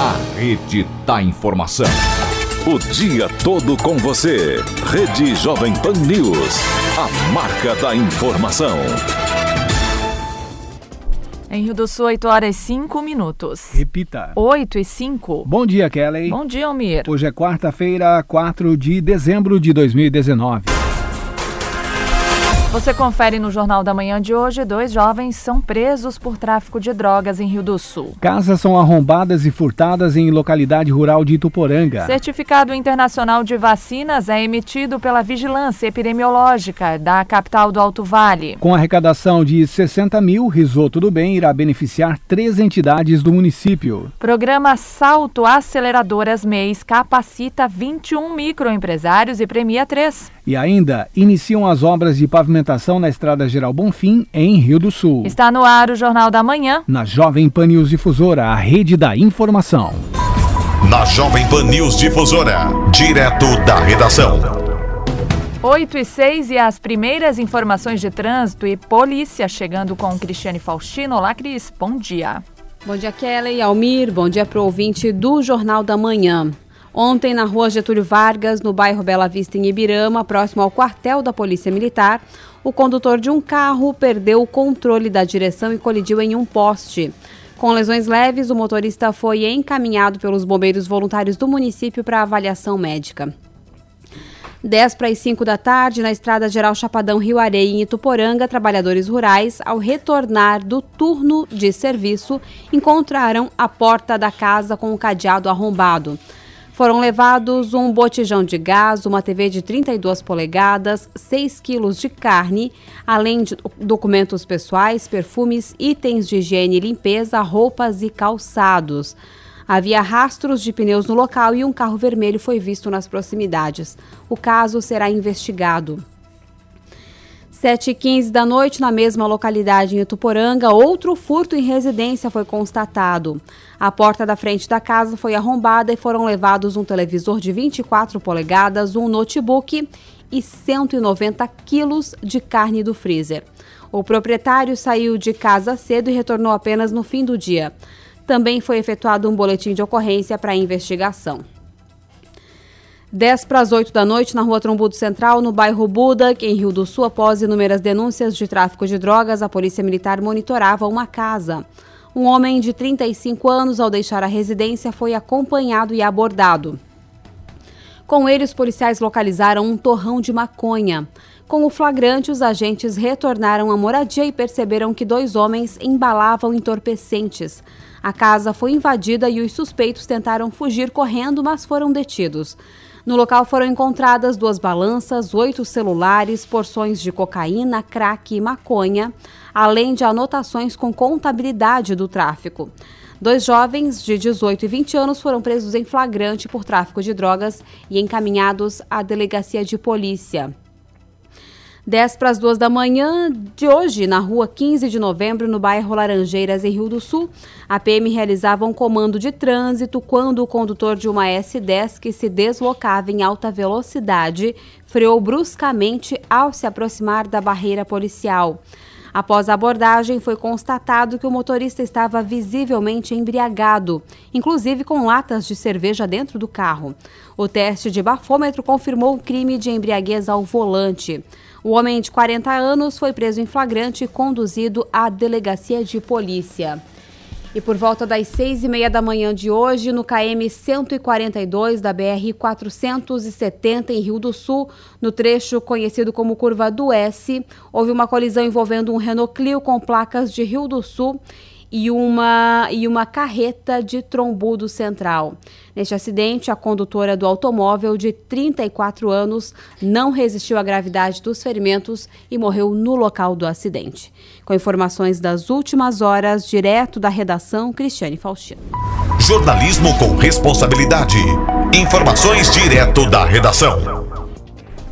A Rede da Informação. O dia todo com você. Rede Jovem Pan News. A marca da informação. Em Rio do Sul, 8 horas e 5 minutos. Repita. 8 e 5. Bom dia, Kelly. Bom dia, Almir. Hoje é quarta-feira, 4 de dezembro de 2019. Você confere no Jornal da Manhã de hoje: dois jovens são presos por tráfico de drogas em Rio do Sul. Casas são arrombadas e furtadas em localidade rural de Ituporanga. Certificado internacional de vacinas é emitido pela Vigilância Epidemiológica da capital do Alto Vale. Com arrecadação de 60 mil, Risoto do Bem irá beneficiar três entidades do município. Programa Salto Aceleradoras MEIs capacita 21 microempresários e premia três. E ainda iniciam as obras de pavimentação na Estrada Geral Bonfim, em Rio do Sul. Está no ar o Jornal da Manhã. Na Jovem Pan News Difusora, a rede da informação. Na Jovem Pan News Difusora, direto da redação. 8 e 6 e as primeiras informações de trânsito e polícia chegando com Cristiane Faustino. Olá, Cris. Bom dia. Bom dia, Kelly e Almir. Bom dia para o ouvinte do Jornal da Manhã. Ontem, na rua Getúlio Vargas, no bairro Bela Vista, em Ibirama, próximo ao quartel da Polícia Militar, o condutor de um carro perdeu o controle da direção e colidiu em um poste. Com lesões leves, o motorista foi encaminhado pelos bombeiros voluntários do município para avaliação médica. 10 para as 5 da tarde, na Estrada Geral Chapadão Rio Areia, em Ituporanga, trabalhadores rurais, ao retornar do turno de serviço, encontraram a porta da casa com o cadeado arrombado. Foram levados um botijão de gás, uma TV de 32 polegadas, 6 quilos de carne, além de documentos pessoais, perfumes, itens de higiene e limpeza, roupas e calçados. Havia rastros de pneus no local e um carro vermelho foi visto nas proximidades. O caso será investigado. 7h15 da noite, na mesma localidade em Ituporanga, outro furto em residência foi constatado. A porta da frente da casa foi arrombada e foram levados um televisor de 24 polegadas, um notebook e 190 quilos de carne do freezer. O proprietário saiu de casa cedo e retornou apenas no fim do dia. Também foi efetuado um boletim de ocorrência para investigação. 10 para as 8 da noite, na rua Trombudo Central, no bairro Buda, em Rio do Sul, após inúmeras denúncias de tráfico de drogas, a Polícia Militar monitorava uma casa. Um homem de 35 anos, ao deixar a residência, foi acompanhado e abordado. Com ele, os policiais localizaram um torrão de maconha. Com o flagrante, os agentes retornaram à moradia e perceberam que dois homens embalavam entorpecentes. A casa foi invadida e os suspeitos tentaram fugir correndo, mas foram detidos. No local foram encontradas duas balanças, oito celulares, porções de cocaína, crack e maconha, além de anotações com contabilidade do tráfico. Dois jovens de 18 e 20 anos foram presos em flagrante por tráfico de drogas e encaminhados à delegacia de polícia. 10 para as 2 da manhã de hoje, na rua 15 de novembro, no bairro Laranjeiras, em Rio do Sul, a PM realizava um comando de trânsito quando o condutor de uma S10 que se deslocava em alta velocidade freou bruscamente ao se aproximar da barreira policial. Após a abordagem, foi constatado que o motorista estava visivelmente embriagado, inclusive com latas de cerveja dentro do carro. O teste de bafômetro confirmou o crime de embriaguez ao volante. O homem de 40 anos foi preso em flagrante e conduzido à delegacia de polícia. E por volta das seis e meia da manhã de hoje, no KM 142 da BR 470 em Rio do Sul, no trecho conhecido como Curva do S, houve uma colisão envolvendo um Renault Clio com placas de Rio do Sul e uma, e uma carreta de trombudo central. Neste acidente, a condutora do automóvel, de 34 anos, não resistiu à gravidade dos ferimentos e morreu no local do acidente. Com informações das últimas horas, direto da redação, Cristiane Faustino. Jornalismo com responsabilidade. Informações direto da redação.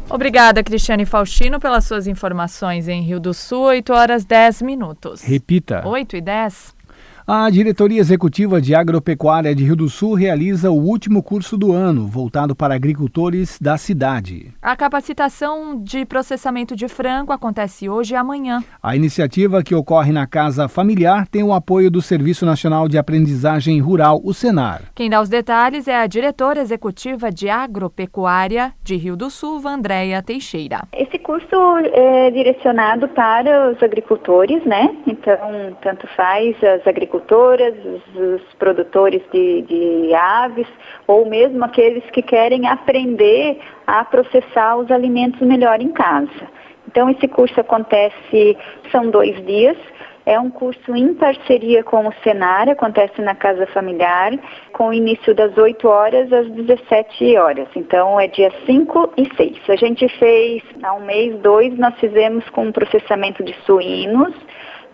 Obrigada, Cristiane Faustino, pelas suas informações em Rio do Sul, 8 horas 10 minutos. Repita. 8 e 10. A Diretoria Executiva de Agropecuária de Rio do Sul realiza o último curso do ano, voltado para agricultores da cidade. A capacitação de processamento de frango acontece hoje e amanhã. A iniciativa, que ocorre na Casa Familiar, tem o apoio do Serviço Nacional de Aprendizagem Rural, o Senar. Quem dá os detalhes é a diretora executiva de Agropecuária de Rio do Sul, Vandréia Teixeira. Esse curso é direcionado para os agricultores, né? Então, tanto faz as agricultoras agricultoras, os, os produtores de, de aves, ou mesmo aqueles que querem aprender a processar os alimentos melhor em casa. Então, esse curso acontece, são dois dias, é um curso em parceria com o Senar, acontece na Casa Familiar, com início das 8 horas às 17 horas. Então, é dia 5 e 6. A gente fez, há um mês, dois, nós fizemos com processamento de suínos,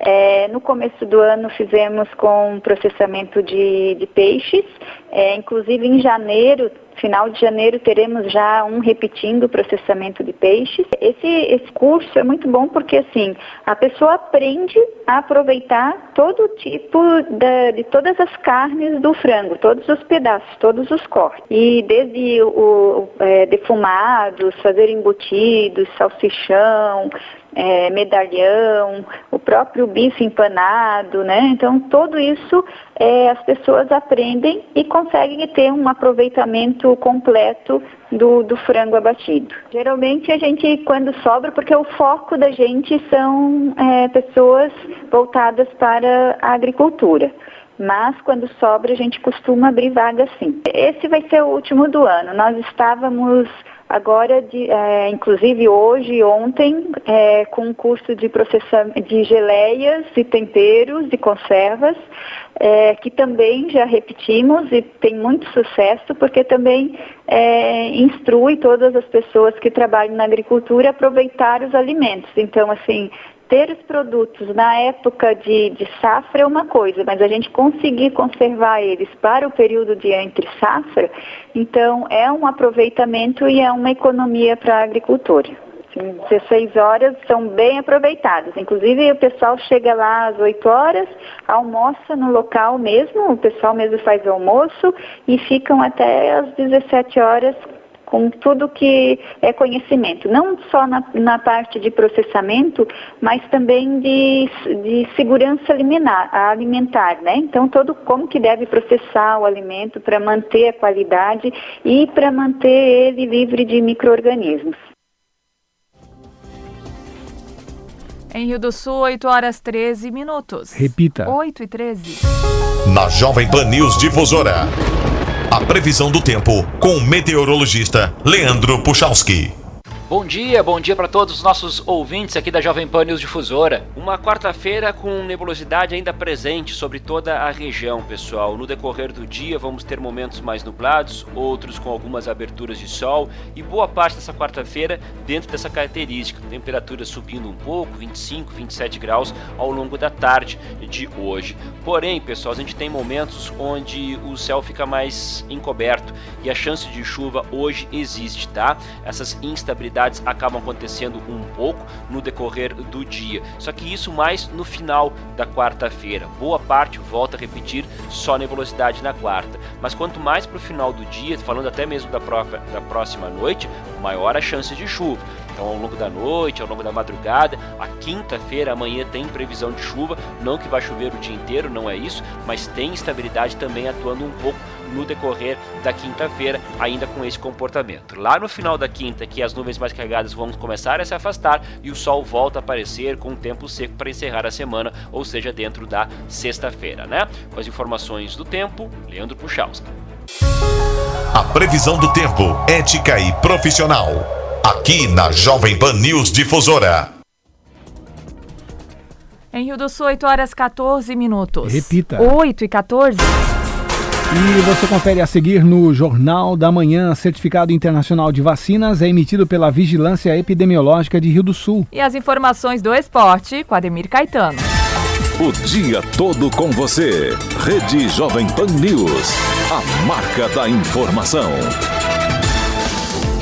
é, no começo do ano fizemos com processamento de, de peixes, é, inclusive em janeiro, final de janeiro, teremos já um repetindo o processamento de peixes. Esse, esse curso é muito bom porque assim a pessoa aprende a aproveitar todo tipo da, de todas as carnes do frango, todos os pedaços, todos os cortes. E desde o, o é, defumados, fazer embutidos, salsichão, é, medalhão, o próprio bife empanado, né? Então, tudo isso é, as pessoas aprendem e conseguem ter um aproveitamento completo do, do, frango abatido. Geralmente a gente, quando sobra, porque o foco da gente são é, pessoas voltadas para a agricultura. Mas quando sobra, a gente costuma abrir vaga sim. Esse vai ser o último do ano. Nós estávamos Agora, de, é, inclusive hoje e ontem, é, com um curso de processamento de geleias e temperos e conservas, é, que também já repetimos e tem muito sucesso, porque também é, instrui todas as pessoas que trabalham na agricultura a aproveitar os alimentos. Então, assim, ter os produtos na época de, de, safra é uma coisa, mas a gente conseguir conservar eles para o período de entre safra, então é um aproveitamento e é uma economia para a agricultura. 16 horas são bem aproveitadas. Inclusive o pessoal chega lá às 8 horas, almoça no local mesmo, o pessoal mesmo faz o almoço e ficam até às 17 horas com tudo que é conhecimento, não só na, na parte de processamento, mas também de, de segurança alimentar, alimentar, né? Então, todo como que deve processar o alimento para manter a qualidade e para manter ele livre de micro-organismos. Em Rio do Sul, 8 horas 13 minutos. Repita. 8 e 13. Na Jovem Pan News Difusora. A previsão do tempo com o meteorologista Leandro Puchalski. Bom dia, bom dia para todos os nossos ouvintes aqui da Jovem Pan News Difusora. Uma quarta-feira com nebulosidade ainda presente sobre toda a região, pessoal. No decorrer do dia vamos ter momentos mais nublados, outros com algumas aberturas de sol e boa parte dessa quarta-feira dentro dessa característica. Temperatura subindo um pouco, 25, 27 graus ao longo da tarde de hoje. Porém, pessoal, a gente tem momentos onde o céu fica mais encoberto e a chance de chuva hoje existe, tá? Essas instabilidades acabam acontecendo um pouco no decorrer do dia. Só que isso mais no final da quarta-feira. Boa parte, volta a repetir, só nebulosidade na quarta. Mas quanto mais para o final do dia, falando até mesmo da, própria, da próxima noite, maior a chance de chuva. Então, ao longo da noite, ao longo da madrugada, a quinta-feira, amanhã tem previsão de chuva. Não que vai chover o dia inteiro, não é isso, mas tem estabilidade também atuando um pouco no decorrer da quinta-feira, ainda com esse comportamento. Lá no final da quinta, que as nuvens mais carregadas vão começar a se afastar e o sol volta a aparecer com o tempo seco para encerrar a semana, ou seja, dentro da sexta-feira, né? Com as informações do tempo, Leandro Puchalski. A previsão do tempo, ética e profissional. Aqui na Jovem Pan News Difusora. Em Rio do Sul, 8 horas 14 minutos. Repita. 8 e 14. E você confere a seguir no Jornal da Manhã. Certificado Internacional de Vacinas é emitido pela Vigilância Epidemiológica de Rio do Sul. E as informações do esporte com Ademir Caetano. O dia todo com você. Rede Jovem Pan News. A marca da informação.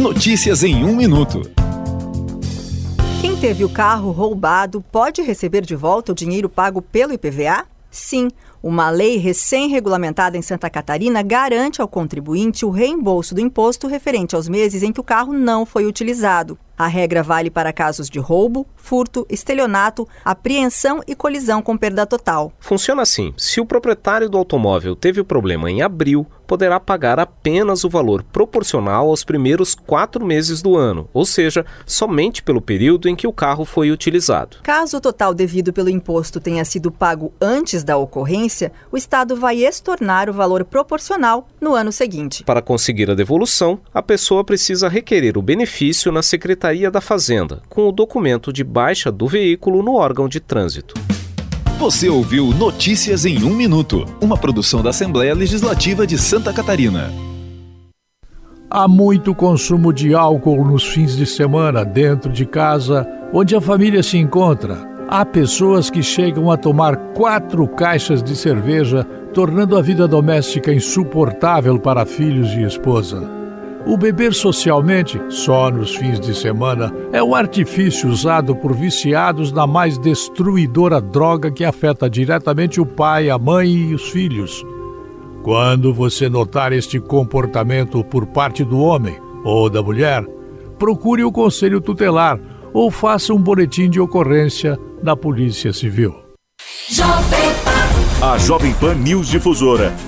Notícias em um minuto. Quem teve o carro roubado pode receber de volta o dinheiro pago pelo IPVA? Sim. Uma lei recém-regulamentada em Santa Catarina garante ao contribuinte o reembolso do imposto referente aos meses em que o carro não foi utilizado. A regra vale para casos de roubo, furto, estelionato, apreensão e colisão com perda total. Funciona assim: se o proprietário do automóvel teve o problema em abril, poderá pagar apenas o valor proporcional aos primeiros quatro meses do ano, ou seja, somente pelo período em que o carro foi utilizado. Caso o total devido pelo imposto tenha sido pago antes da ocorrência, o Estado vai estornar o valor proporcional no ano seguinte. Para conseguir a devolução, a pessoa precisa requerer o benefício na Secretaria da Fazenda, com o documento de baixa do veículo no órgão de trânsito. Você ouviu Notícias em um Minuto, uma produção da Assembleia Legislativa de Santa Catarina. Há muito consumo de álcool nos fins de semana dentro de casa, onde a família se encontra. Há pessoas que chegam a tomar quatro caixas de cerveja, tornando a vida doméstica insuportável para filhos e esposa. O beber socialmente, só nos fins de semana, é um artifício usado por viciados na mais destruidora droga que afeta diretamente o pai, a mãe e os filhos. Quando você notar este comportamento por parte do homem ou da mulher, procure o conselho tutelar ou faça um boletim de ocorrência na Polícia Civil. A Jovem Pan News Difusora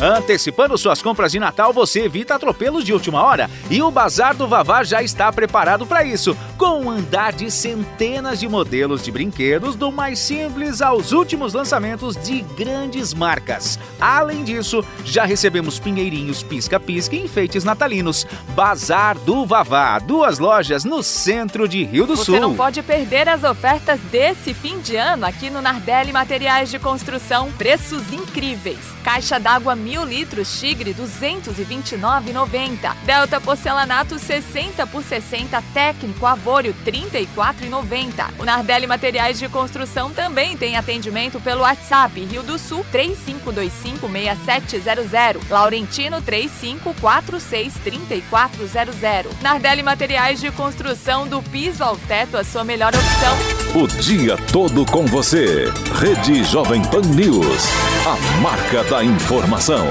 Antecipando suas compras de Natal, você evita atropelos de última hora. E o Bazar do Vavá já está preparado para isso, com um andar de centenas de modelos de brinquedos, do mais simples aos últimos lançamentos de grandes marcas. Além disso, já recebemos pinheirinhos pisca-pisca e enfeites natalinos. Bazar do Vavá, duas lojas no centro de Rio do Você Sul. Você não pode perder as ofertas desse fim de ano aqui no Nardelli Materiais de Construção. Preços incríveis. Caixa d'água mil litros Tigre 229,90. Delta Porcelanato 60 por 60 técnico Avório 34,90. O Nardelli Materiais de Construção também tem atendimento pelo WhatsApp Rio do Sul 35256700. Laurentino 35463400. Nardelli Materiais de Construção do piso ao teto a sua melhor opção. O dia todo com você. Rede Jovem Pan News. A marca da informação.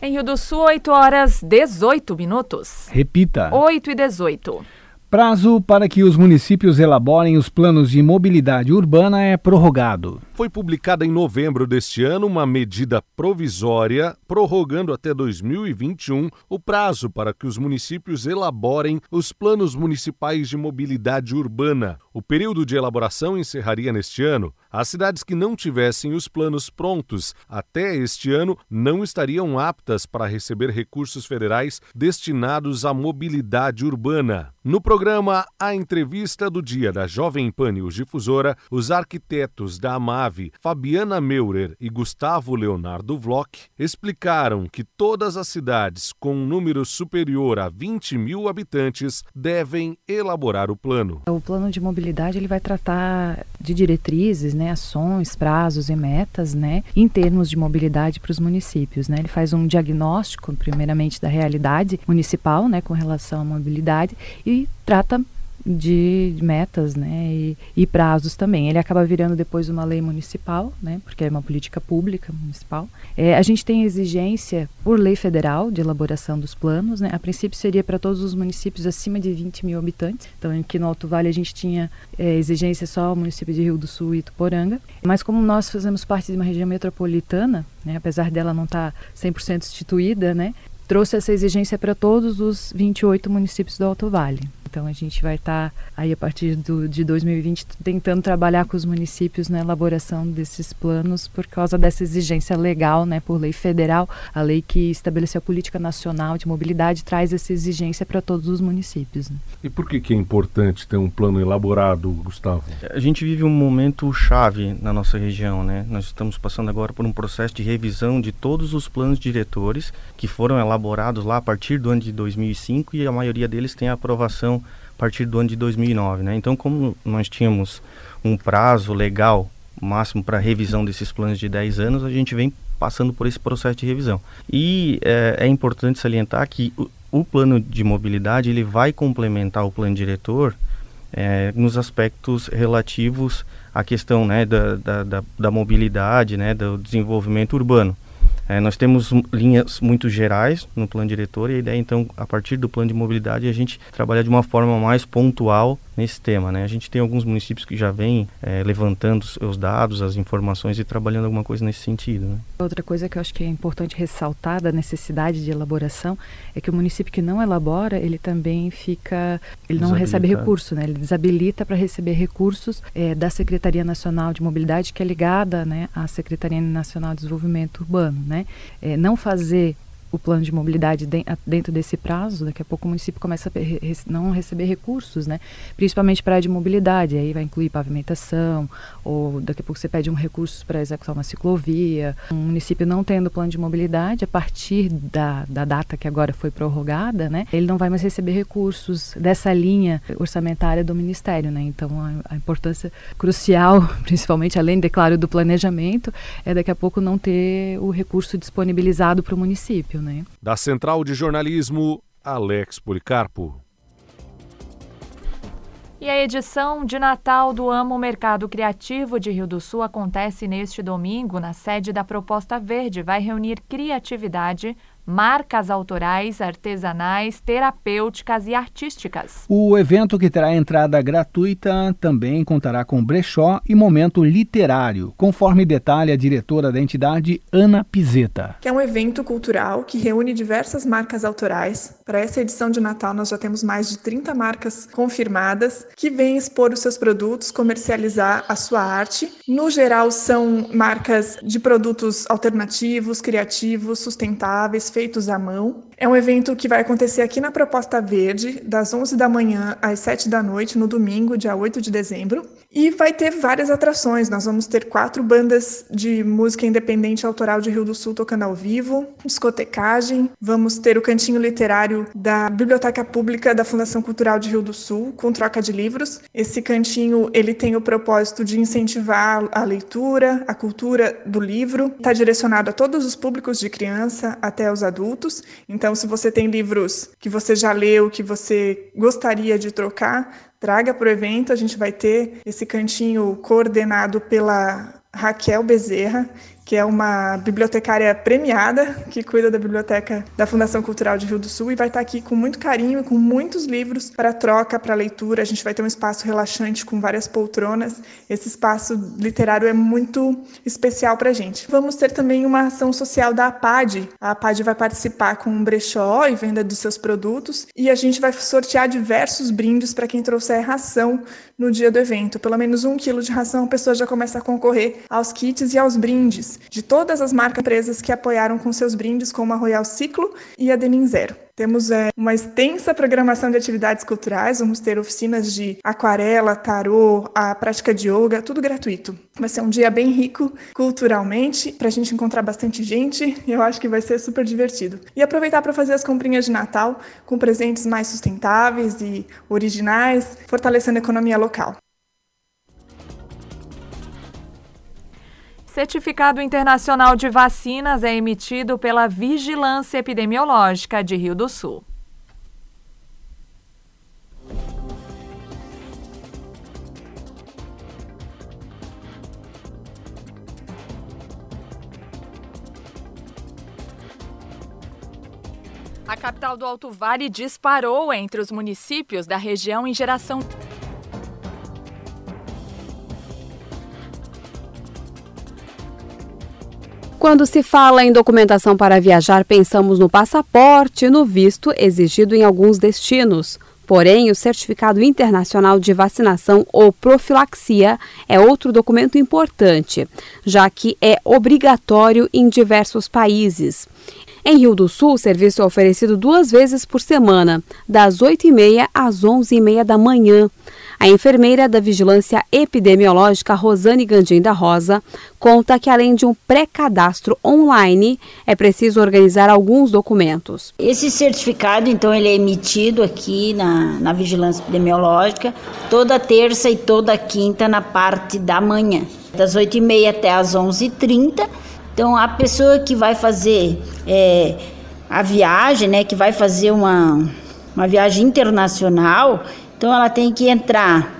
Em Rio do Sul, 8 horas 18 minutos. Repita. 8 e 18. Prazo para que os municípios elaborem os planos de mobilidade urbana é prorrogado. Foi publicada em novembro deste ano uma medida provisória prorrogando até 2021 o prazo para que os municípios elaborem os planos municipais de mobilidade urbana. O período de elaboração encerraria neste ano. As cidades que não tivessem os planos prontos até este ano não estariam aptas para receber recursos federais destinados à mobilidade urbana. No programa A Entrevista do Dia da Jovem Pan Difusora, os arquitetos da AMAVE, Fabiana Meurer e Gustavo Leonardo Vlock, explicaram que todas as cidades com um número superior a 20 mil habitantes devem elaborar o plano. O plano de mobilidade ele vai tratar de diretrizes, né, ações, prazos e metas, né, em termos de mobilidade para os municípios, né. Ele faz um diagnóstico, primeiramente, da realidade municipal, né, com relação à mobilidade e trata de metas né, e, e, prazos também. Ele acaba virando depois uma lei municipal, né, porque é uma política pública municipal. É, a gente tem exigência por lei federal de elaboração dos planos. Né, a princípio seria para todos os municípios acima de 20 mil habitantes. Então, aqui no Alto Vale a gente tinha é, exigência só o município de Rio do Sul e Tuporanga. Mas como nós fazemos parte de uma região metropolitana, né, apesar dela não estar tá 100% instituída, né, trouxe essa exigência para todos os 28 municípios do Alto Vale. Então a gente vai estar tá aí a partir do, de 2020 tentando trabalhar com os municípios na elaboração desses planos por causa dessa exigência legal, né, por lei federal, a lei que estabeleceu a política nacional de mobilidade traz essa exigência para todos os municípios. Né? E por que, que é importante ter um plano elaborado, Gustavo? A gente vive um momento chave na nossa região, né? Nós estamos passando agora por um processo de revisão de todos os planos diretores que foram elaborados lá a partir do ano de 2005 e a maioria deles tem aprovação a partir do ano de 2009. Né? Então, como nós tínhamos um prazo legal máximo para revisão desses planos de 10 anos, a gente vem passando por esse processo de revisão. E é, é importante salientar que o, o, plano de mobilidade ele vai complementar o plano diretor é, nos aspectos relativos à questão né, da, da, da, da mobilidade, né, do desenvolvimento urbano. É, nós temos linhas muito gerais no plano diretor e a ideia, então, a partir do plano de mobilidade, a gente trabalhar de uma forma mais pontual nesse tema. Né? A gente tem alguns municípios que já vêm é, levantando os dados, as informações e trabalhando alguma coisa nesse sentido. Né? Outra coisa que eu acho que é importante ressaltar da necessidade de elaboração é que o município que não elabora, ele também fica, ele não recebe recurso, né? ele desabilita para receber recursos é, da Secretaria Nacional de Mobilidade, que é ligada né, à Secretaria Nacional de Desenvolvimento Urbano. Né? É, não fazer o plano de mobilidade dentro desse prazo, daqui a pouco o município começa a não receber recursos, né? Principalmente para a de mobilidade, aí vai incluir pavimentação, ou daqui a pouco você pede um recurso para executar uma ciclovia. Um município não tendo plano de mobilidade, a partir da, da data que agora foi prorrogada, né? Ele não vai mais receber recursos dessa linha orçamentária do Ministério, né? Então a, a importância crucial, principalmente além, declaro, do planejamento, é daqui a pouco não ter o recurso disponibilizado para o município né? Da Central de Jornalismo, Alex Policarpo. E a edição de Natal do Amo Mercado Criativo de Rio do Sul acontece neste domingo na sede da Proposta Verde. Vai reunir criatividade, marcas autorais, artesanais, terapêuticas e artísticas. O evento que terá entrada gratuita também contará com brechó e momento literário, conforme detalha a diretora da entidade, Ana Pizeta. Que é um evento cultural que reúne diversas marcas autorais. Para essa edição de Natal nós já temos mais de 30 marcas confirmadas que vêm expor os seus produtos, comercializar a sua arte. No geral são marcas de produtos alternativos, criativos, sustentáveis, feitos à mão. É um evento que vai acontecer aqui na Proposta Verde, das 11 da manhã às 7 da noite, no domingo, dia 8 de dezembro. E vai ter várias atrações. Nós vamos ter quatro bandas de música independente autoral de Rio do Sul tocando ao vivo, discotecagem. Vamos ter o cantinho literário da Biblioteca Pública da Fundação Cultural de Rio do Sul, com troca de livros. Esse cantinho ele tem o propósito de incentivar a leitura, a cultura do livro. Está direcionado a todos os públicos de criança até os adultos. Então, se você tem livros que você já leu, que você gostaria de trocar, traga para o evento. A gente vai ter esse cantinho coordenado pela Raquel Bezerra, que é uma bibliotecária premiada que cuida da biblioteca da Fundação Cultural de Rio do Sul e vai estar aqui com muito carinho, com muitos livros para troca, para leitura. A gente vai ter um espaço relaxante com várias poltronas. Esse espaço literário é muito especial para a gente. Vamos ter também uma ação social da APAD. A APAD vai participar com um brechó e venda dos seus produtos e a gente vai sortear diversos brindes para quem trouxer ração no dia do evento. Pelo menos um quilo de ração a pessoa já começa a concorrer aos kits e aos brindes de todas as marcas empresas que apoiaram com seus brindes, como a Royal Ciclo e a Denim Zero. Temos é, uma extensa programação de atividades culturais, vamos ter oficinas de aquarela, tarô, a prática de yoga, tudo gratuito. Vai ser um dia bem rico culturalmente, para a gente encontrar bastante gente, e eu acho que vai ser super divertido. E aproveitar para fazer as comprinhas de Natal com presentes mais sustentáveis e originais, fortalecendo a economia local. Certificado Internacional de Vacinas é emitido pela Vigilância Epidemiológica de Rio do Sul. A capital do Alto Vale disparou entre os municípios da região em geração Quando se fala em documentação para viajar, pensamos no passaporte e no visto exigido em alguns destinos. Porém, o Certificado Internacional de Vacinação ou Profilaxia é outro documento importante, já que é obrigatório em diversos países. Em Rio do Sul, o serviço é oferecido duas vezes por semana, das 8h30 às 11h30 da manhã. A enfermeira da Vigilância Epidemiológica, Rosane Gandim da Rosa, conta que além de um pré-cadastro online, é preciso organizar alguns documentos. Esse certificado, então, ele é emitido aqui na, na Vigilância Epidemiológica toda terça e toda quinta na parte da manhã, das 8h30 até as 11h30 então, a pessoa que vai fazer é, a viagem, né, que vai fazer uma, uma viagem internacional, então ela tem que entrar,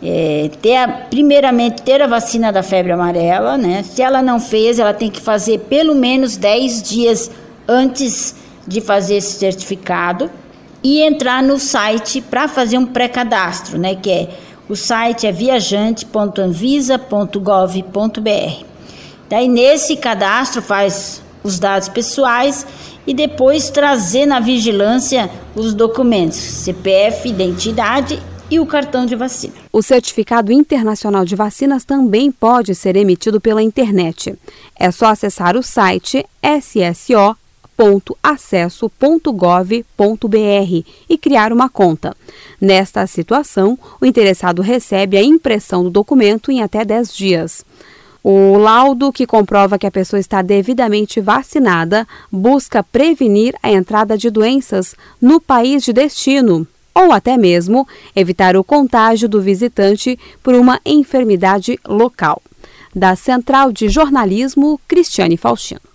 é, ter a, primeiramente ter a vacina da febre amarela, né? Se ela não fez, ela tem que fazer pelo menos 10 dias antes de fazer esse certificado e entrar no site para fazer um pré-cadastro, né? Que é o site é viajante.anvisa.gov.br. Daí nesse cadastro faz os dados pessoais e depois trazer na vigilância os documentos, CPF, identidade e o cartão de vacina. O certificado internacional de vacinas também pode ser emitido pela internet. É só acessar o site sso.acesso.gov.br e criar uma conta. Nesta situação, o interessado recebe a impressão do documento em até 10 dias. O laudo que comprova que a pessoa está devidamente vacinada busca prevenir a entrada de doenças no país de destino ou até mesmo evitar o contágio do visitante por uma enfermidade local. Da Central de Jornalismo, Cristiane Faustino.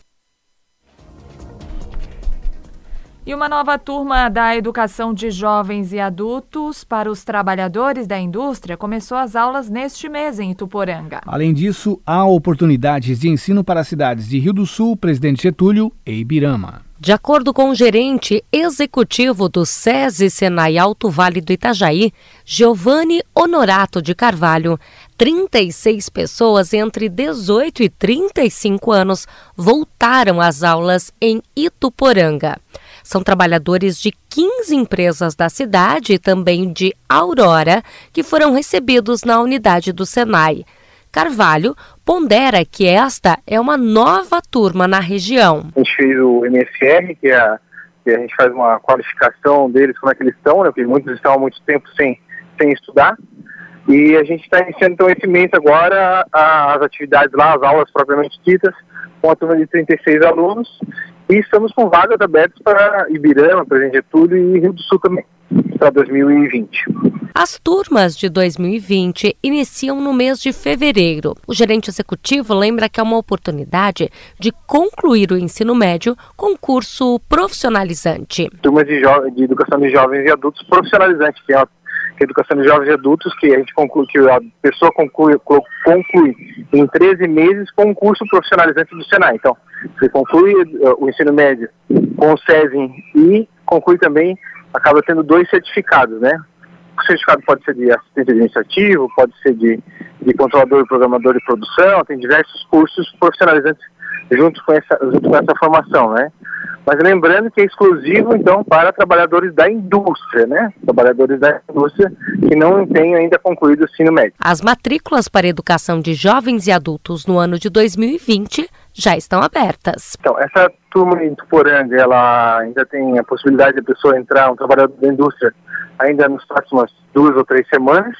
E uma nova turma da educação de jovens e adultos para os trabalhadores da indústria começou as aulas neste mês em Ituporanga. Além disso, há oportunidades de ensino para as cidades de Rio do Sul, Presidente Getúlio e Ibirama. De acordo com o gerente executivo do SESI Senai Alto Vale do Itajaí, Giovanni Honorato de Carvalho, 36 pessoas entre 18 e 35 anos voltaram às aulas em Ituporanga. São trabalhadores de 15 empresas da cidade e também de Aurora que foram recebidos na unidade do Senai. Carvalho pondera que esta é uma nova turma na região. A gente fez o MSR, que, é que a gente faz uma qualificação deles, como é que eles estão, né? porque muitos estão há muito tempo sem, sem estudar. E a gente está iniciando então esse mês agora as atividades lá, as aulas propriamente ditas, com a turma de 36 alunos. E estamos com vagas abertas para Ibirama, Presidente Getúlio e Rio do Sul também, para 2020. As turmas de 2020 iniciam no mês de fevereiro. O gerente executivo lembra que é uma oportunidade de concluir o ensino médio com curso profissionalizante. Turmas de, de educação de jovens e adultos profissionalizante, que é educação de jovens e adultos, que a gente conclui, que a pessoa conclui, conclui em 13 meses com um curso profissionalizante do Senai. Então, você conclui uh, o ensino médio com o SESI e conclui também, acaba tendo dois certificados, né? O certificado pode ser de assistente administrativo, pode ser de, de controlador, programador de produção, tem diversos cursos profissionalizantes junto com essa, junto com essa formação, né? Mas lembrando que é exclusivo, então, para trabalhadores da indústria, né? Trabalhadores da indústria que não têm ainda concluído o ensino médio. As matrículas para educação de jovens e adultos no ano de 2020 já estão abertas. Então, essa turma em Tuporanga, ela ainda tem a possibilidade de a pessoa entrar, um trabalhador da indústria, ainda nas próximas duas ou três semanas,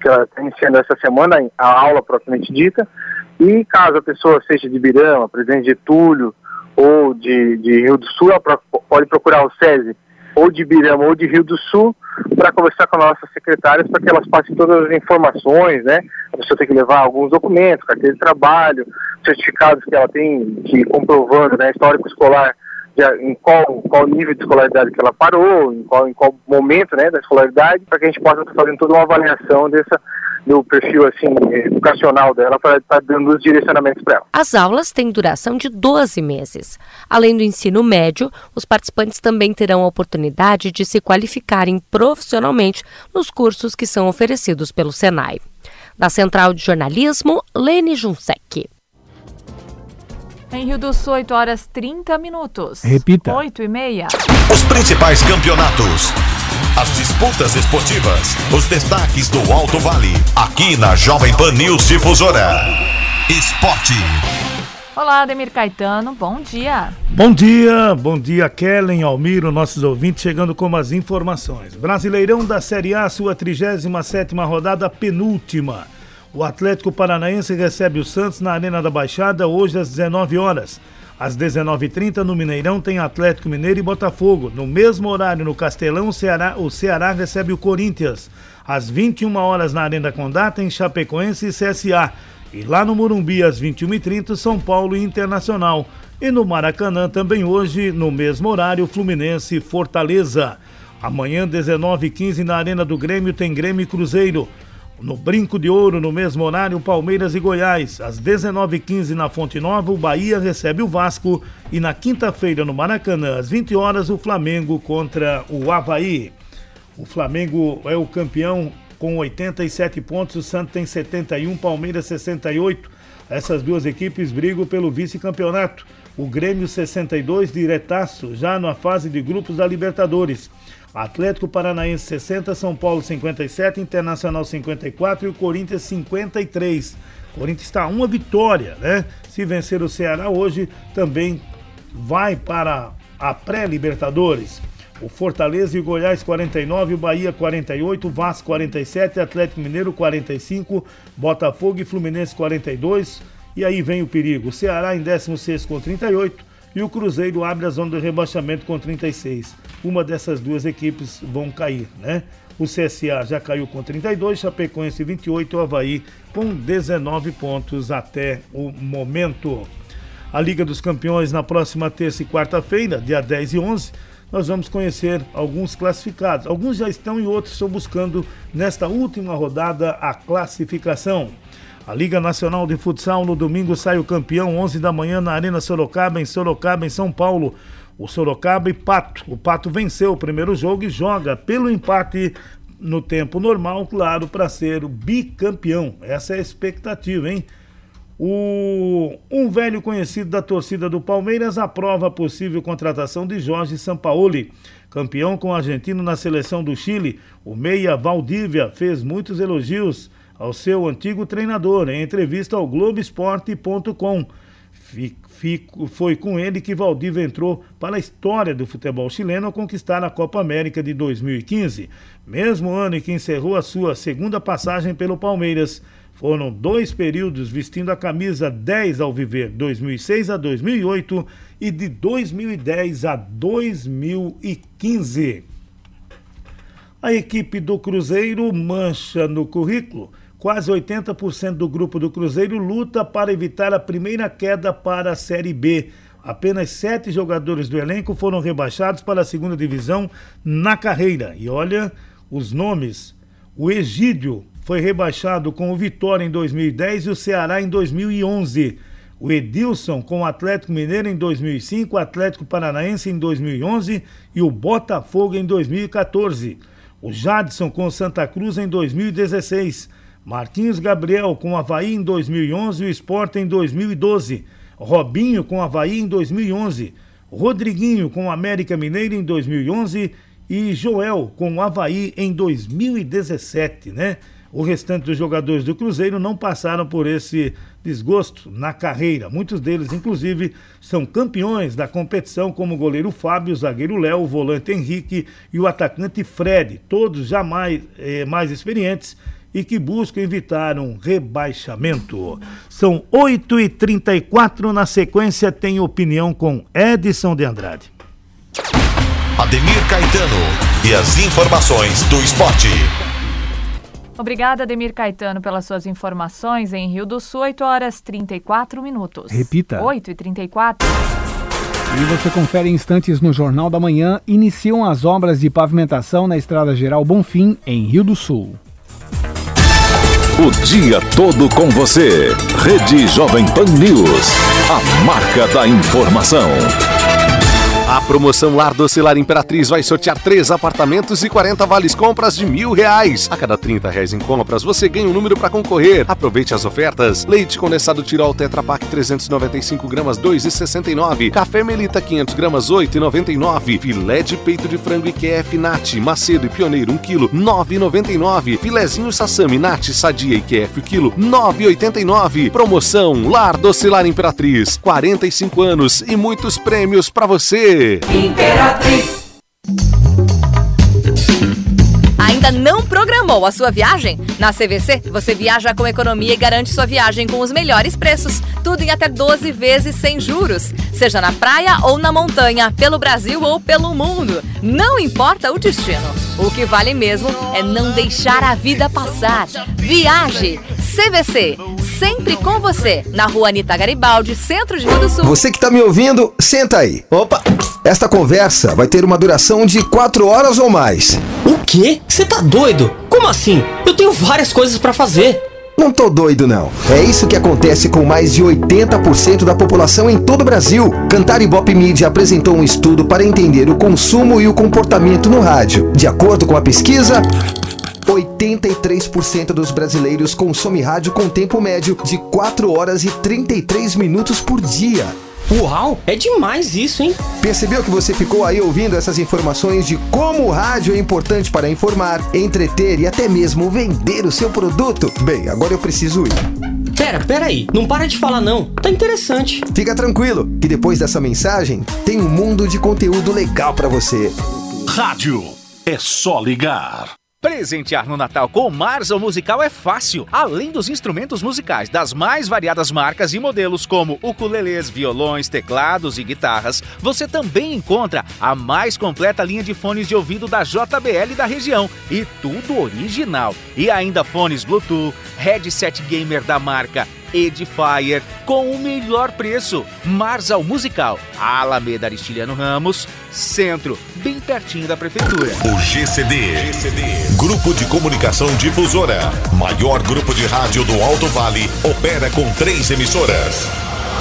que ela está iniciando essa semana a aula propriamente dita. E caso a pessoa seja de Birama, Presidente Getúlio, ou de, de Rio do Sul, ela pode procurar o SESI ou de Birama ou de Rio do Sul para conversar com nossas secretárias para que elas passem todas as informações, né? A pessoa tem que levar alguns documentos, carteira de trabalho, certificados que ela tem, que comprovando, né, histórico escolar, de, em qual, qual nível de escolaridade que ela parou, em qual, em qual momento, né, da escolaridade, para que a gente possa fazendo toda uma avaliação dessa, do perfil assim educacional dela para estar tá dando os direcionamentos para ela. As aulas têm duração de 12 meses. Além do ensino médio, os participantes também terão a oportunidade de se qualificarem profissionalmente nos cursos que são oferecidos pelo Senai. Da Central de Jornalismo, Lene Junsec. Em Rio do Sul, 8 horas 30 minutos. Repita. 8 e meia. Os principais campeonatos. As disputas esportivas. Os destaques do Alto Vale. Aqui na Jovem Pan News Difusora. Esporte. Olá, Ademir Caetano, bom dia. Bom dia, bom dia, Kellen, Almiro, nossos ouvintes, chegando com as informações. Brasileirão da Série A, sua 37ª rodada penúltima. O Atlético Paranaense recebe o Santos na Arena da Baixada hoje às 19 horas. Às 19h30 no Mineirão tem Atlético Mineiro e Botafogo. No mesmo horário no Castelão, o Ceará, o Ceará recebe o Corinthians. Às 21 horas na Arena Condá tem Chapecoense e CSA. E lá no Morumbi às 21h30 São Paulo e Internacional. E no Maracanã também hoje, no mesmo horário, Fluminense e Fortaleza. Amanhã 19h15 na Arena do Grêmio tem Grêmio e Cruzeiro. No Brinco de Ouro, no mesmo horário, Palmeiras e Goiás. Às 19h15 na Fonte Nova, o Bahia recebe o Vasco. E na quinta-feira, no Maracanã, às 20 horas, o Flamengo contra o Havaí. O Flamengo é o campeão com 87 pontos, o Santos tem 71, Palmeiras 68. Essas duas equipes brigam pelo vice-campeonato. O Grêmio 62, diretaço, já na fase de grupos da Libertadores. Atlético Paranaense 60, São Paulo 57, Internacional 54 e o Corinthians 53. O Corinthians está uma vitória, né? Se vencer o Ceará hoje, também vai para a pré-Libertadores. O Fortaleza e o Goiás 49, o Bahia 48, o Vasco 47, Atlético Mineiro 45, Botafogo e Fluminense 42. E aí vem o perigo. O Ceará em 16 com 38, e o Cruzeiro abre a zona de rebaixamento com 36. Uma dessas duas equipes vão cair, né? O CSA já caiu com 32, Chapecoense 28 e o Havaí com 19 pontos até o momento. A Liga dos Campeões na próxima terça e quarta-feira, dia 10 e 11, nós vamos conhecer alguns classificados. Alguns já estão e outros estão buscando nesta última rodada a classificação. A Liga Nacional de Futsal no domingo sai o campeão 11 da manhã na Arena Sorocaba, em Sorocaba, em São Paulo. O Sorocaba e Pato. O Pato venceu o primeiro jogo e joga pelo empate no tempo normal, claro, para ser o bicampeão. Essa é a expectativa, hein? O, um velho conhecido da torcida do Palmeiras aprova a possível contratação de Jorge Sampaoli. Campeão com o argentino na seleção do Chile, o meia Valdívia fez muitos elogios ao seu antigo treinador em entrevista ao Globoesporte.com. Foi com ele que Valdívia entrou para a história do futebol chileno ao conquistar a Copa América de 2015. Mesmo ano em que encerrou a sua segunda passagem pelo Palmeiras. Foram dois períodos vestindo a camisa 10 ao viver, 2006 a 2008 e de 2010 a 2015. A equipe do Cruzeiro mancha no currículo Quase 80% do grupo do Cruzeiro luta para evitar a primeira queda para a Série B. Apenas sete jogadores do elenco foram rebaixados para a segunda divisão na carreira. E olha os nomes: o Egídio foi rebaixado com o Vitória em 2010 e o Ceará em 2011. O Edilson com o Atlético Mineiro em 2005, o Atlético Paranaense em 2011 e o Botafogo em 2014. O Jadson com o Santa Cruz em 2016. Martins Gabriel com Havaí em 2011 e o Sport em 2012. Robinho com Havaí em 2011. Rodriguinho com América Mineiro em 2011 e Joel com Havaí em 2017, né? O restante dos jogadores do Cruzeiro não passaram por esse desgosto na carreira. Muitos deles, inclusive, são campeões da competição, como o goleiro Fábio, o zagueiro Léo, o volante Henrique e o atacante Fred, todos já mais, eh, mais experientes e que buscam evitar um rebaixamento. São 8h34, na sequência tem opinião com Edson de Andrade. Ademir Caetano e as informações do esporte. Obrigada, Ademir Caetano, pelas suas informações em Rio do Sul, 8 horas 34 minutos. Repita. 8 e 34 e você confere instantes no Jornal da Manhã. Iniciam as obras de pavimentação na Estrada Geral Bonfim, em Rio do Sul. O dia todo com você. Rede Jovem Pan News. A marca da informação. A promoção Lar Docilar Imperatriz vai sortear três apartamentos e 40 vales compras de mil reais. A cada 30 reais em compras, você ganha um número para concorrer. Aproveite as ofertas. Leite condensado Tirol Tetra Pak 395 gramas 2,69. Café Melita 500 gramas 8,99. Filé de peito de frango IQF Nat Macedo e Pioneiro 1 kg 9,99. Filezinho Sassami Nat Sadia IQF o quilo 9,89. Promoção Lar Docilar Imperatriz. 45 anos e muitos prêmios para você. Imperatriz. Ainda não programou a sua viagem? Na CVC, você viaja com economia e garante sua viagem com os melhores preços. Tudo em até 12 vezes sem juros. Seja na praia ou na montanha, pelo Brasil ou pelo mundo. Não importa o destino. O que vale mesmo é não deixar a vida passar. Viaje! CVC, sempre com você, na rua Anitta Garibaldi, centro de Rio do Sul. Você que está me ouvindo, senta aí. Opa! Esta conversa vai ter uma duração de 4 horas ou mais. O quê? Você tá doido? Como assim? Eu tenho várias coisas para fazer. Não tô doido, não. É isso que acontece com mais de 80% da população em todo o Brasil. Cantar Ibope Media apresentou um estudo para entender o consumo e o comportamento no rádio. De acordo com a pesquisa, 83% dos brasileiros consomem rádio com tempo médio de 4 horas e 33 minutos por dia. Uau, é demais isso, hein? Percebeu que você ficou aí ouvindo essas informações de como o rádio é importante para informar, entreter e até mesmo vender o seu produto? Bem, agora eu preciso ir. Pera, pera aí, não para de falar não. Tá interessante. Fica tranquilo, que depois dessa mensagem tem um mundo de conteúdo legal para você. Rádio é só ligar. Presentear no Natal com o Marza Musical é fácil. Além dos instrumentos musicais das mais variadas marcas e modelos, como ukuleles, violões, teclados e guitarras, você também encontra a mais completa linha de fones de ouvido da JBL da região. E tudo original. E ainda fones Bluetooth, headset gamer da marca Edifier com o melhor preço. Marzal Musical, Alameda Aristiliano Ramos, centro, bem pertinho da prefeitura. O GCD, GCD, Grupo de Comunicação Difusora, maior grupo de rádio do Alto Vale, opera com três emissoras.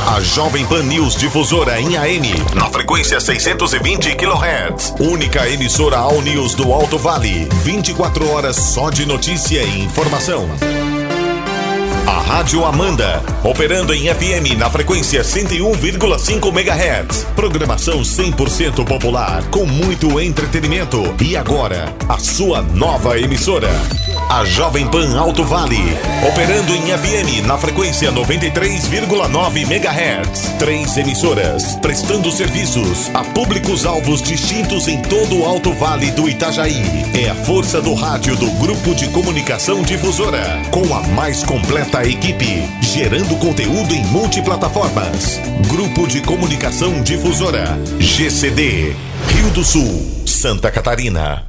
A Jovem Pan News Difusora em AM, na frequência 620 kHz. Única emissora All News do Alto Vale. 24 horas só de notícia e informação. A Rádio Amanda, operando em FM na frequência 101,5 MHz. Programação 100% popular, com muito entretenimento. E agora, a sua nova emissora. A Jovem Pan Alto Vale, operando em FM na frequência 93,9 MHz. Três emissoras, prestando serviços a públicos-alvos distintos em todo o Alto Vale do Itajaí. É a força do rádio do Grupo de Comunicação Difusora, com a mais completa equipe, gerando conteúdo em multiplataformas. Grupo de Comunicação Difusora, GCD, Rio do Sul, Santa Catarina.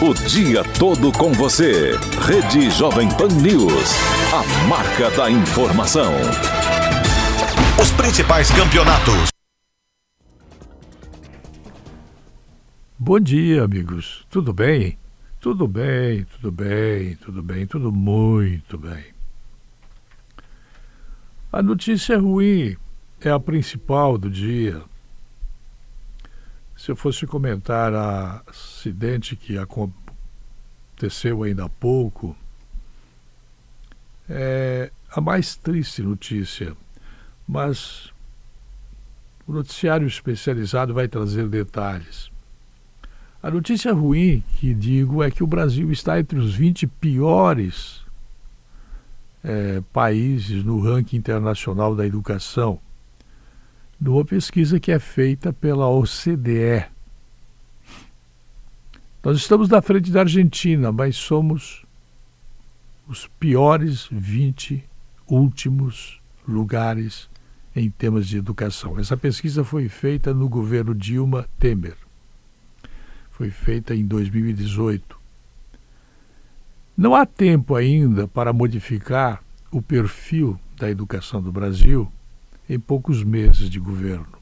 O dia todo com você. Rede Jovem Pan News. A marca da informação. Os principais campeonatos. Bom dia, amigos. Tudo bem? Tudo bem, tudo bem, tudo bem, tudo muito bem. A notícia ruim é a principal do dia se eu fosse comentar a acidente que aconteceu ainda há pouco, é a mais triste notícia, mas o noticiário especializado vai trazer detalhes. A notícia ruim que digo é que o Brasil está entre os 20 piores é, países no ranking internacional da educação numa pesquisa que é feita pela OCDE. Nós estamos na frente da Argentina, mas somos os piores 20 últimos lugares em temas de educação. Essa pesquisa foi feita no governo Dilma Temer. Foi feita em 2018. Não há tempo ainda para modificar o perfil da educação do Brasil em poucos meses de governo.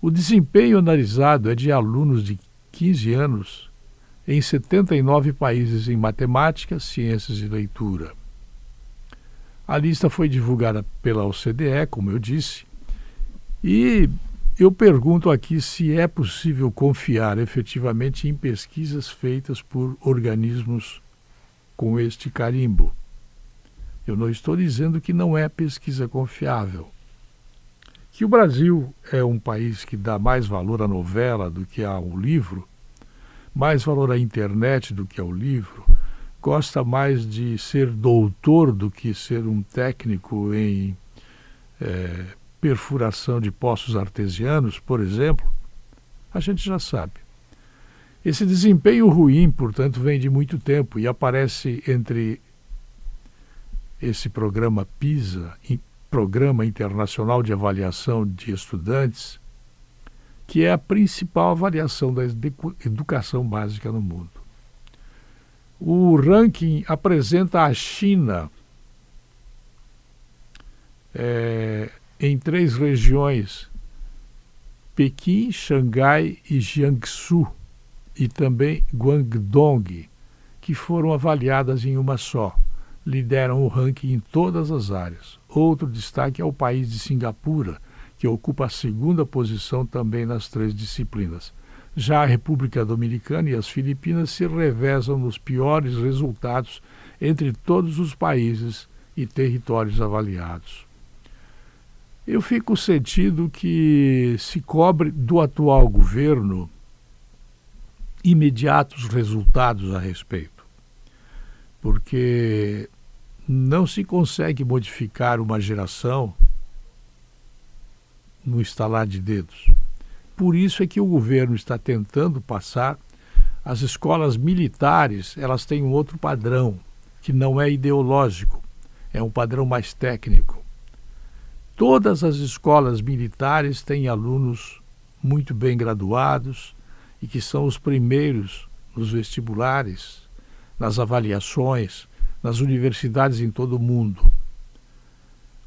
O desempenho analisado é de alunos de 15 anos em 79 países em matemática, ciências e leitura. A lista foi divulgada pela OCDE, como eu disse, e eu pergunto aqui se é possível confiar efetivamente em pesquisas feitas por organismos com este carimbo. Eu não estou dizendo que não é pesquisa confiável. Que o Brasil é um país que dá mais valor à novela do que ao livro, mais valor à internet do que ao livro, gosta mais de ser doutor do que ser um técnico em é, perfuração de poços artesianos, por exemplo, a gente já sabe. Esse desempenho ruim, portanto, vem de muito tempo e aparece entre esse programa PISA, Programa Internacional de Avaliação de Estudantes, que é a principal avaliação da educação básica no mundo. O ranking apresenta a China é, em três regiões: Pequim, Xangai e Jiangsu, e também Guangdong, que foram avaliadas em uma só. Lideram o ranking em todas as áreas. Outro destaque é o país de Singapura, que ocupa a segunda posição também nas três disciplinas. Já a República Dominicana e as Filipinas se revezam nos piores resultados entre todos os países e territórios avaliados. Eu fico sentido que se cobre do atual governo imediatos resultados a respeito, porque não se consegue modificar uma geração no estalar de dedos. Por isso é que o governo está tentando passar as escolas militares, elas têm um outro padrão, que não é ideológico, é um padrão mais técnico. Todas as escolas militares têm alunos muito bem graduados e que são os primeiros nos vestibulares, nas avaliações, nas universidades em todo o mundo.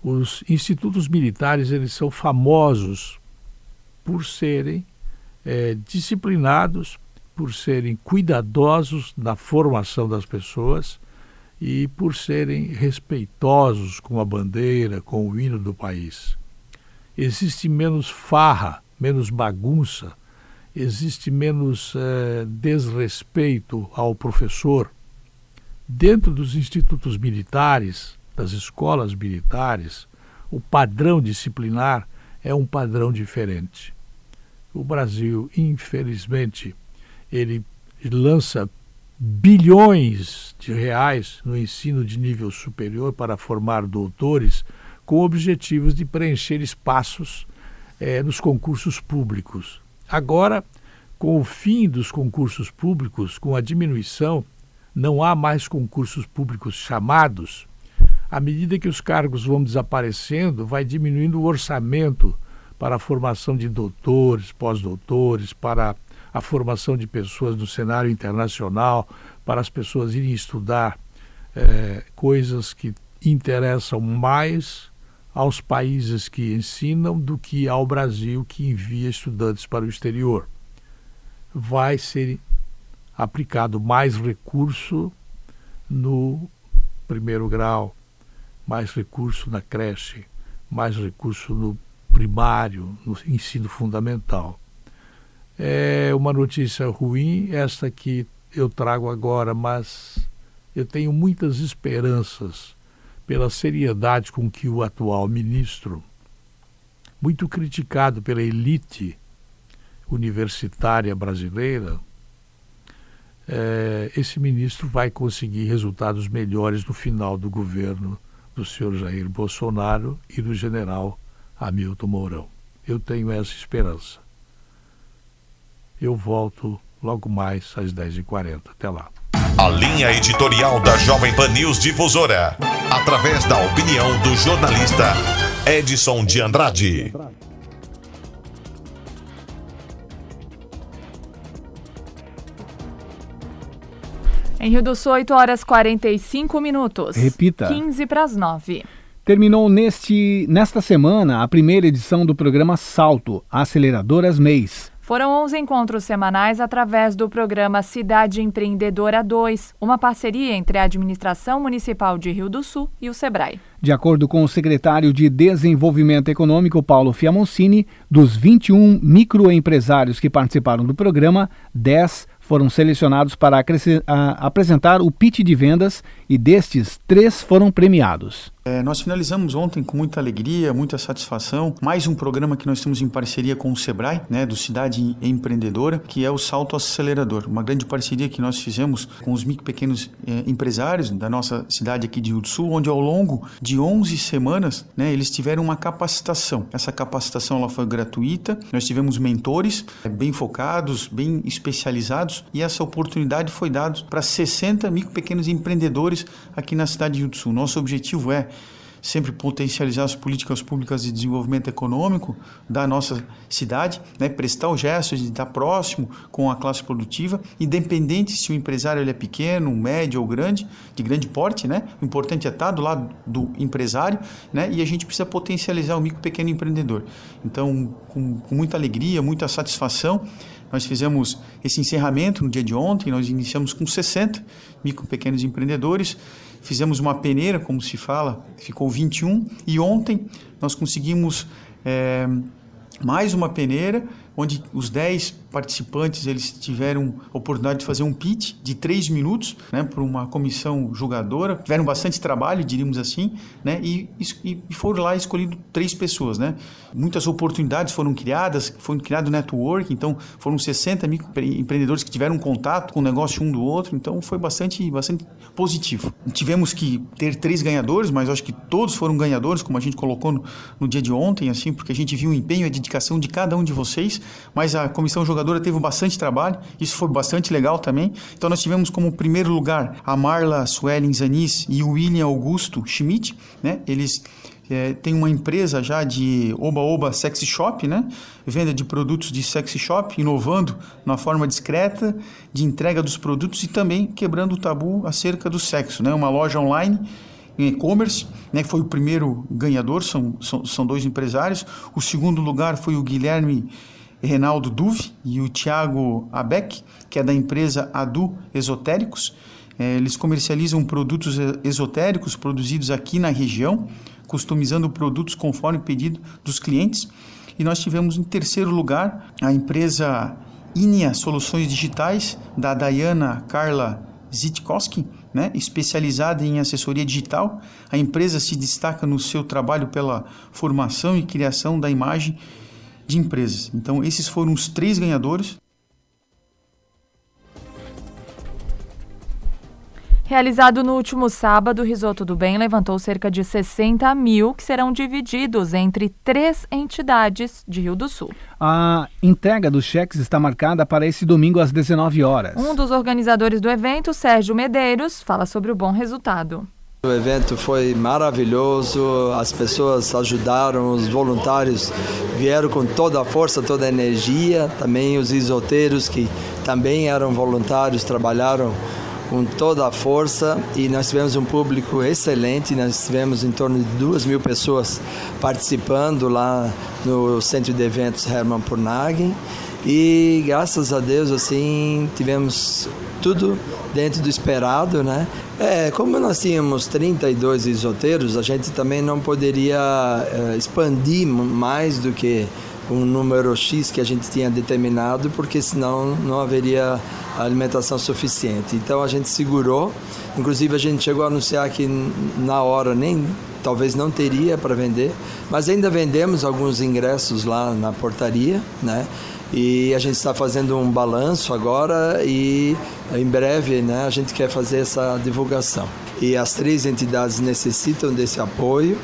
Os institutos militares eles são famosos por serem é, disciplinados, por serem cuidadosos na formação das pessoas e por serem respeitosos com a bandeira, com o hino do país. Existe menos farra, menos bagunça, existe menos é, desrespeito ao professor. Dentro dos institutos militares, das escolas militares, o padrão disciplinar é um padrão diferente. O Brasil, infelizmente, ele lança bilhões de reais no ensino de nível superior para formar doutores com objetivos de preencher espaços eh, nos concursos públicos. Agora, com o fim dos concursos públicos, com a diminuição, não há mais concursos públicos chamados. À medida que os cargos vão desaparecendo, vai diminuindo o orçamento para a formação de doutores, pós-doutores, para a formação de pessoas no cenário internacional, para as pessoas irem estudar é, coisas que interessam mais aos países que ensinam do que ao Brasil que envia estudantes para o exterior. Vai ser aplicado mais recurso no primeiro grau, mais recurso na creche, mais recurso no primário, no ensino fundamental. É uma notícia ruim esta que eu trago agora, mas eu tenho muitas esperanças pela seriedade com que o atual ministro, muito criticado pela elite universitária brasileira, é, esse ministro vai conseguir resultados melhores no final do governo do senhor Jair Bolsonaro e do general Hamilton Mourão. Eu tenho essa esperança. Eu volto logo mais às 10h40. Até lá. A linha editorial da Jovem Pan News Difusora, através da opinião do jornalista Edson de Andrade. Em Rio do Sul, 8 horas 45 minutos. Repita. 15 para as 9. Terminou neste, nesta semana a primeira edição do programa Salto, Aceleradoras MEIs. Foram 11 encontros semanais através do programa Cidade Empreendedora 2, uma parceria entre a Administração Municipal de Rio do Sul e o SEBRAE. De acordo com o secretário de Desenvolvimento Econômico, Paulo Fiamoncini, dos 21 microempresários que participaram do programa, 10 foram selecionados para apresentar o pitch de vendas e destes, três foram premiados. É, nós finalizamos ontem com muita alegria, muita satisfação, mais um programa que nós temos em parceria com o Sebrae, né, do Cidade Empreendedora, que é o Salto Acelerador, uma grande parceria que nós fizemos com os micro pequenos é, empresários da nossa cidade aqui de Rio do Sul, onde ao longo de 11 semanas, né, eles tiveram uma capacitação. Essa capacitação ela foi gratuita, nós tivemos mentores é, bem focados, bem especializados, e essa oportunidade foi dada para 60 micro pequenos empreendedores aqui na cidade de Rio do Sul. Nosso objetivo é sempre potencializar as políticas públicas de desenvolvimento econômico da nossa cidade, né? prestar o gesto de estar próximo com a classe produtiva, independente se o empresário ele é pequeno, médio ou grande, de grande porte, né? O importante é estar do lado do empresário, né? E a gente precisa potencializar o micro pequeno empreendedor. Então, com, com muita alegria, muita satisfação, nós fizemos esse encerramento no dia de ontem, nós iniciamos com 60 micro pequenos empreendedores, fizemos uma peneira, como se fala, ficou 21, e ontem nós conseguimos é, mais uma peneira, onde os 10 participantes eles tiveram oportunidade de fazer um pitch de três minutos né, para uma comissão julgadora. Tiveram bastante trabalho, diríamos assim, né, e, e foram lá escolhidos três pessoas. Né. Muitas oportunidades foram criadas, foi criado network, então foram 60 mil empreendedores que tiveram contato com o negócio um do outro, então foi bastante, bastante positivo. Tivemos que ter três ganhadores, mas acho que todos foram ganhadores, como a gente colocou no, no dia de ontem, assim, porque a gente viu o empenho e a dedicação de cada um de vocês, mas a comissão jogadora teve bastante trabalho, isso foi bastante legal também. Então nós tivemos como primeiro lugar a Marla Suelen Zanis e o William Augusto Schmidt, né? Eles é, têm uma empresa já de oba-oba sexy shop, né? Venda de produtos de sexy shop, inovando na forma discreta de entrega dos produtos e também quebrando o tabu acerca do sexo, né? Uma loja online em e-commerce, né, foi o primeiro ganhador, são, são, são dois empresários. O segundo lugar foi o Guilherme Renaldo Duve e o Tiago Abeck, que é da empresa Adu Esotéricos. É, eles comercializam produtos esotéricos produzidos aqui na região, customizando produtos conforme pedido dos clientes. E nós tivemos em terceiro lugar a empresa Inia Soluções Digitais, da Dayana Carla Zitkowski, né, especializada em assessoria digital. A empresa se destaca no seu trabalho pela formação e criação da imagem de empresas. Então, esses foram os três ganhadores. Realizado no último sábado, o Risoto do Bem levantou cerca de 60 mil que serão divididos entre três entidades de Rio do Sul. A entrega dos cheques está marcada para esse domingo às 19 horas. Um dos organizadores do evento, Sérgio Medeiros, fala sobre o bom resultado. O evento foi maravilhoso, as pessoas ajudaram, os voluntários vieram com toda a força, toda a energia, também os isoteiros que também eram voluntários trabalharam com toda a força e nós tivemos um público excelente, nós tivemos em torno de duas mil pessoas participando lá no centro de eventos Hermann Purnagen e graças a Deus assim tivemos tudo dentro do esperado, né? É, como nós tínhamos 32 isoteiros, a gente também não poderia é, expandir mais do que um número X que a gente tinha determinado, porque senão não haveria alimentação suficiente. Então a gente segurou, inclusive a gente chegou a anunciar que na hora nem talvez não teria para vender, mas ainda vendemos alguns ingressos lá na portaria, né? E a gente está fazendo um balanço agora e em breve né, a gente quer fazer essa divulgação. E as três entidades necessitam desse apoio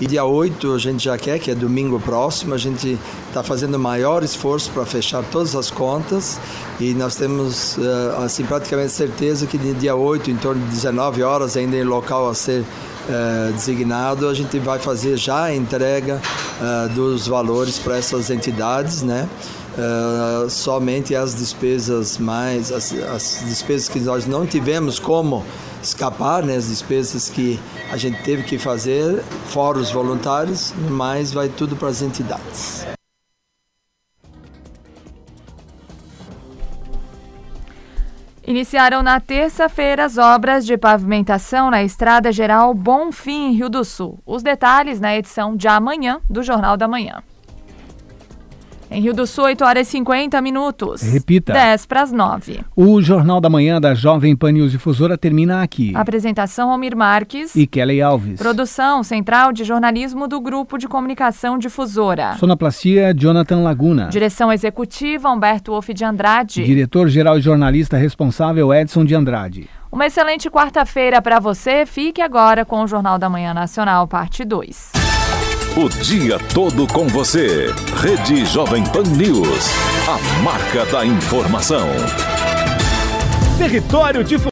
E dia 8 a gente já quer, que é domingo próximo, a gente está fazendo o maior esforço para fechar todas as contas e nós temos uh, assim praticamente certeza que no dia 8, em torno de 19 horas, ainda em local a ser uh, designado, a gente vai fazer já a entrega uh, dos valores para essas entidades, né? Uh, somente as despesas mais as, as, despesas que nós não tivemos como escapar, né, as despesas que a gente teve que fazer, fora os voluntários, mas vai tudo para as entidades. Iniciaram na terça-feira as obras de pavimentação na Estrada Geral Bonfim, Rio do Sul. Os detalhes na edição de amanhã do Jornal da Manhã. Em Rio do Sul, 8 horas e 50 minutos. Repita. 10 para as 9. O Jornal da Manhã da Jovem Pan News Difusora termina aqui. Apresentação Almir Marques e Kelly Alves. Produção Central de Jornalismo do Grupo de Comunicação Difusora. Sonoplastia Jonathan Laguna. Direção Executiva Humberto Wolff de Andrade. Diretor-Geral e Jornalista Responsável Edson de Andrade. Uma excelente quarta-feira para você. Fique agora com o Jornal da Manhã Nacional, parte 2. O dia todo com você. Rede Jovem Pan News. A marca da informação. Território de